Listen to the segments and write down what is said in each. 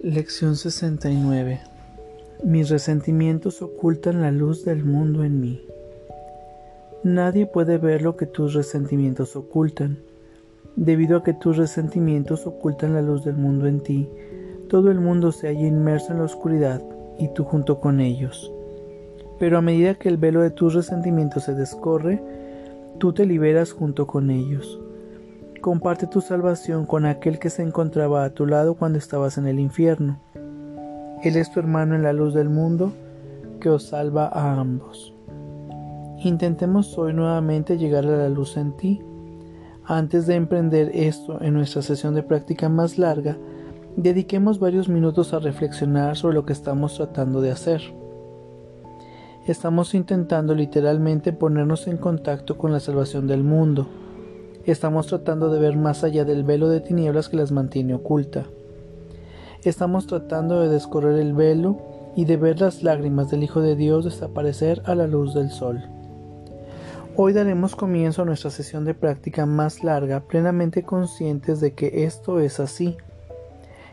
Lección 69 Mis resentimientos ocultan la luz del mundo en mí. Nadie puede ver lo que tus resentimientos ocultan. Debido a que tus resentimientos ocultan la luz del mundo en ti, todo el mundo se halla inmerso en la oscuridad y tú junto con ellos. Pero a medida que el velo de tus resentimientos se descorre, tú te liberas junto con ellos. Comparte tu salvación con aquel que se encontraba a tu lado cuando estabas en el infierno. Él es tu hermano en la luz del mundo que os salva a ambos. Intentemos hoy nuevamente llegar a la luz en ti. Antes de emprender esto en nuestra sesión de práctica más larga, dediquemos varios minutos a reflexionar sobre lo que estamos tratando de hacer. Estamos intentando literalmente ponernos en contacto con la salvación del mundo Estamos tratando de ver más allá del velo de tinieblas que las mantiene oculta. Estamos tratando de descorrer el velo y de ver las lágrimas del Hijo de Dios desaparecer a la luz del sol. Hoy daremos comienzo a nuestra sesión de práctica más larga, plenamente conscientes de que esto es así,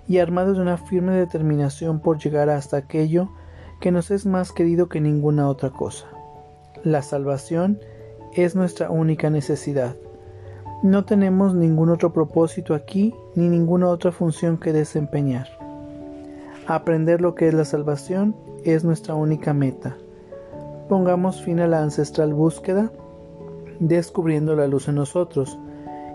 y armados de una firme determinación por llegar hasta aquello que nos es más querido que ninguna otra cosa. La salvación es nuestra única necesidad. No tenemos ningún otro propósito aquí ni ninguna otra función que desempeñar. Aprender lo que es la salvación es nuestra única meta. Pongamos fin a la ancestral búsqueda, descubriendo la luz en nosotros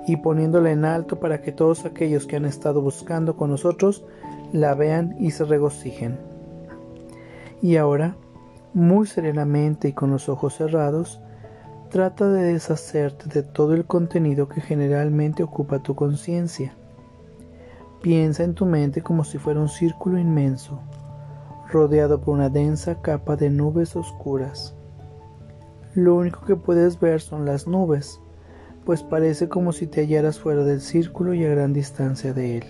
y poniéndola en alto para que todos aquellos que han estado buscando con nosotros la vean y se regocijen. Y ahora, muy serenamente y con los ojos cerrados, Trata de deshacerte de todo el contenido que generalmente ocupa tu conciencia. Piensa en tu mente como si fuera un círculo inmenso, rodeado por una densa capa de nubes oscuras. Lo único que puedes ver son las nubes, pues parece como si te hallaras fuera del círculo y a gran distancia de él.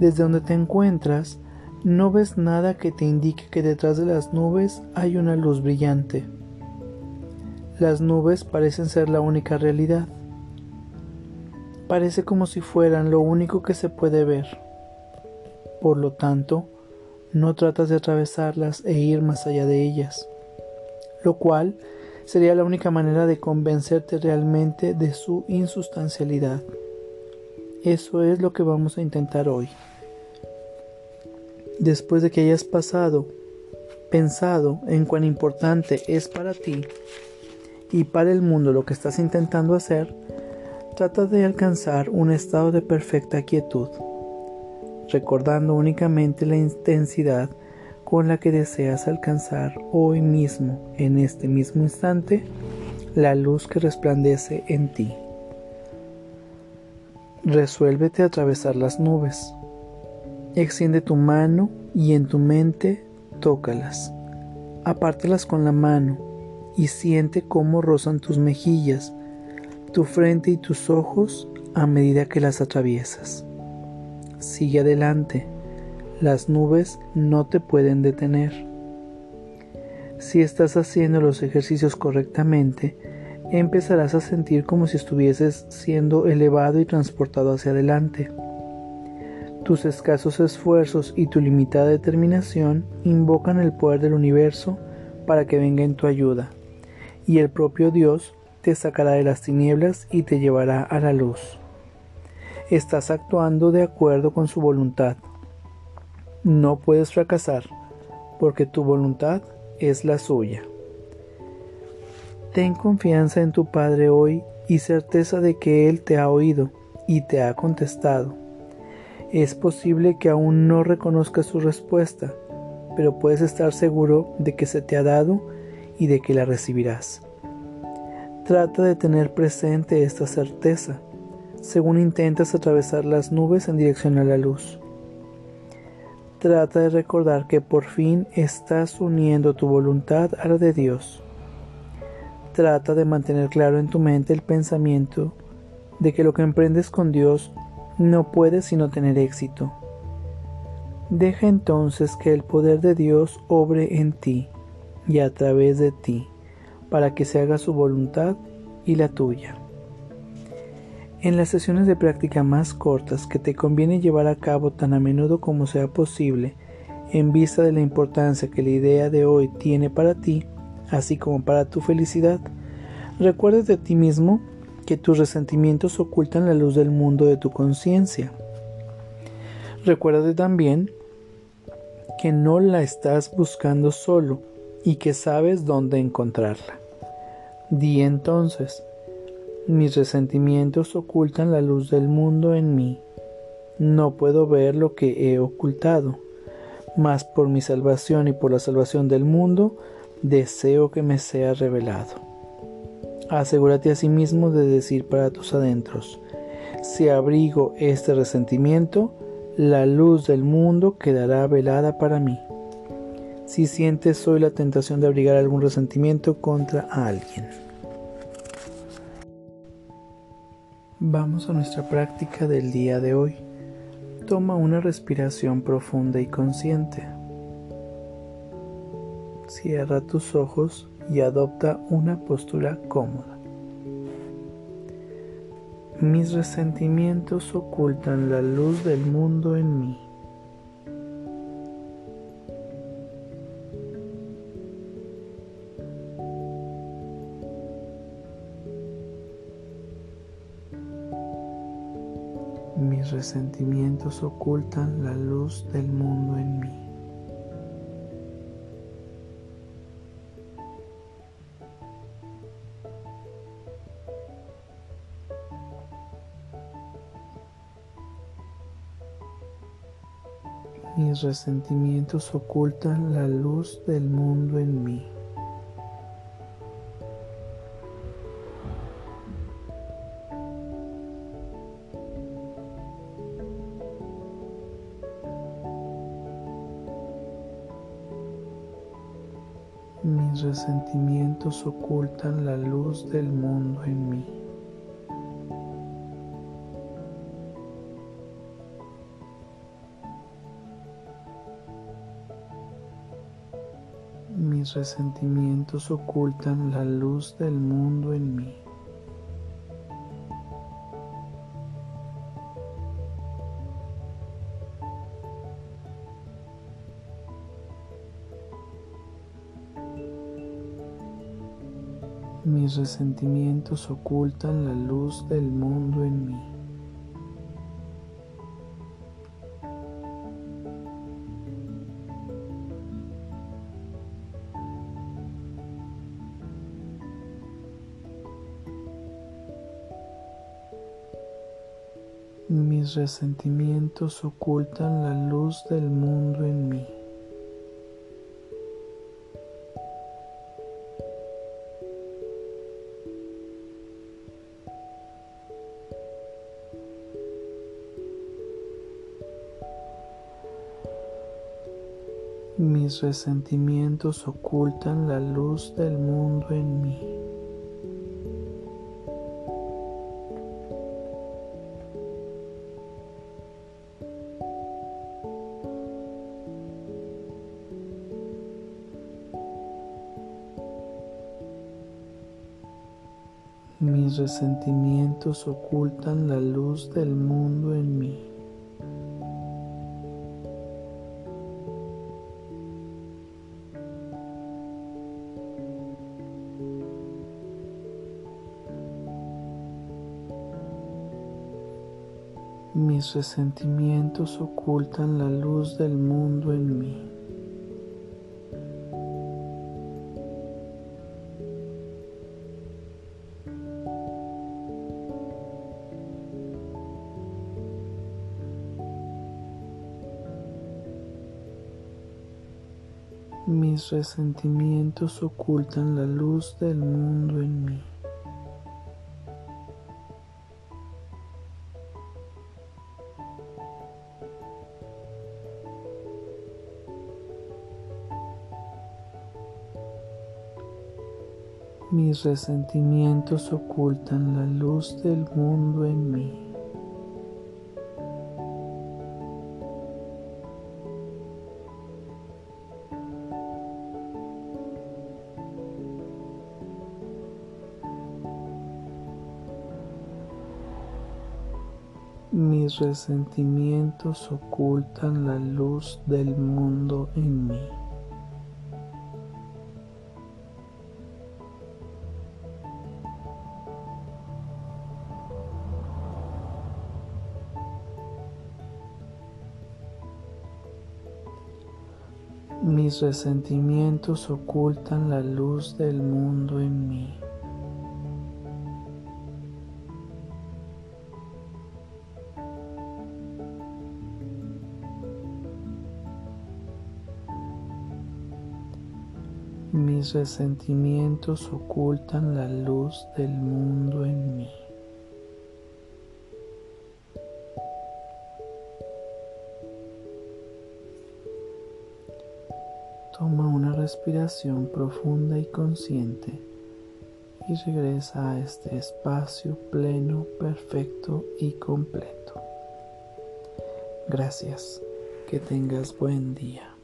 Desde donde te encuentras, no ves nada que te indique que detrás de las nubes hay una luz brillante. Las nubes parecen ser la única realidad. Parece como si fueran lo único que se puede ver. Por lo tanto, no tratas de atravesarlas e ir más allá de ellas, lo cual sería la única manera de convencerte realmente de su insustancialidad. Eso es lo que vamos a intentar hoy. Después de que hayas pasado, pensado en cuán importante es para ti y para el mundo lo que estás intentando hacer, trata de alcanzar un estado de perfecta quietud, recordando únicamente la intensidad con la que deseas alcanzar hoy mismo, en este mismo instante, la luz que resplandece en ti. Resuélvete a atravesar las nubes. Extiende tu mano y en tu mente tócalas. Apártalas con la mano y siente cómo rozan tus mejillas, tu frente y tus ojos a medida que las atraviesas. Sigue adelante, las nubes no te pueden detener. Si estás haciendo los ejercicios correctamente, empezarás a sentir como si estuvieses siendo elevado y transportado hacia adelante. Tus escasos esfuerzos y tu limitada determinación invocan el poder del universo para que venga en tu ayuda y el propio Dios te sacará de las tinieblas y te llevará a la luz. Estás actuando de acuerdo con su voluntad. No puedes fracasar, porque tu voluntad es la suya. Ten confianza en tu Padre hoy y certeza de que Él te ha oído y te ha contestado. Es posible que aún no reconozcas su respuesta, pero puedes estar seguro de que se te ha dado y de que la recibirás. Trata de tener presente esta certeza según intentas atravesar las nubes en dirección a la luz. Trata de recordar que por fin estás uniendo tu voluntad a la de Dios. Trata de mantener claro en tu mente el pensamiento de que lo que emprendes con Dios no puede sino tener éxito. Deja entonces que el poder de Dios obre en ti y a través de ti, para que se haga su voluntad y la tuya. En las sesiones de práctica más cortas que te conviene llevar a cabo tan a menudo como sea posible, en vista de la importancia que la idea de hoy tiene para ti, así como para tu felicidad, recuerda de ti mismo que tus resentimientos ocultan la luz del mundo de tu conciencia. Recuerda también que no la estás buscando solo y que sabes dónde encontrarla. Di entonces, mis resentimientos ocultan la luz del mundo en mí. No puedo ver lo que he ocultado, mas por mi salvación y por la salvación del mundo, deseo que me sea revelado. Asegúrate a sí mismo de decir para tus adentros, si abrigo este resentimiento, la luz del mundo quedará velada para mí. Si sientes hoy la tentación de abrigar algún resentimiento contra alguien. Vamos a nuestra práctica del día de hoy. Toma una respiración profunda y consciente. Cierra tus ojos y adopta una postura cómoda. Mis resentimientos ocultan la luz del mundo en mí. Resentimientos ocultan la luz del mundo en mí. Mis resentimientos ocultan la luz del mundo en mí. Mis resentimientos ocultan la luz del mundo en mí. Mis resentimientos ocultan la luz del mundo en mí. Mis resentimientos ocultan la luz del mundo en mí. Mis resentimientos ocultan la luz del mundo en mí. Mis resentimientos ocultan la luz del mundo en mí. Mis resentimientos ocultan la luz del mundo en mí. Mis resentimientos ocultan la luz del mundo en mí. Mis resentimientos ocultan la luz del mundo en mí. Mis resentimientos ocultan la luz del mundo en mí. Mis resentimientos ocultan la luz del mundo en mí. Mis resentimientos ocultan la luz del mundo en mí. Mis resentimientos ocultan la luz del mundo en mí. Toma una respiración profunda y consciente y regresa a este espacio pleno, perfecto y completo. Gracias. Que tengas buen día.